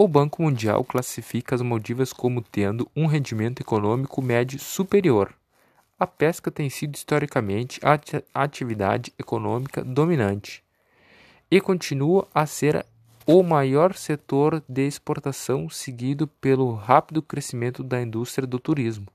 O Banco Mundial classifica as Maldivas como tendo um rendimento econômico médio superior. A pesca tem sido historicamente a atividade econômica dominante e continua a ser o maior setor de exportação, seguido pelo rápido crescimento da indústria do turismo.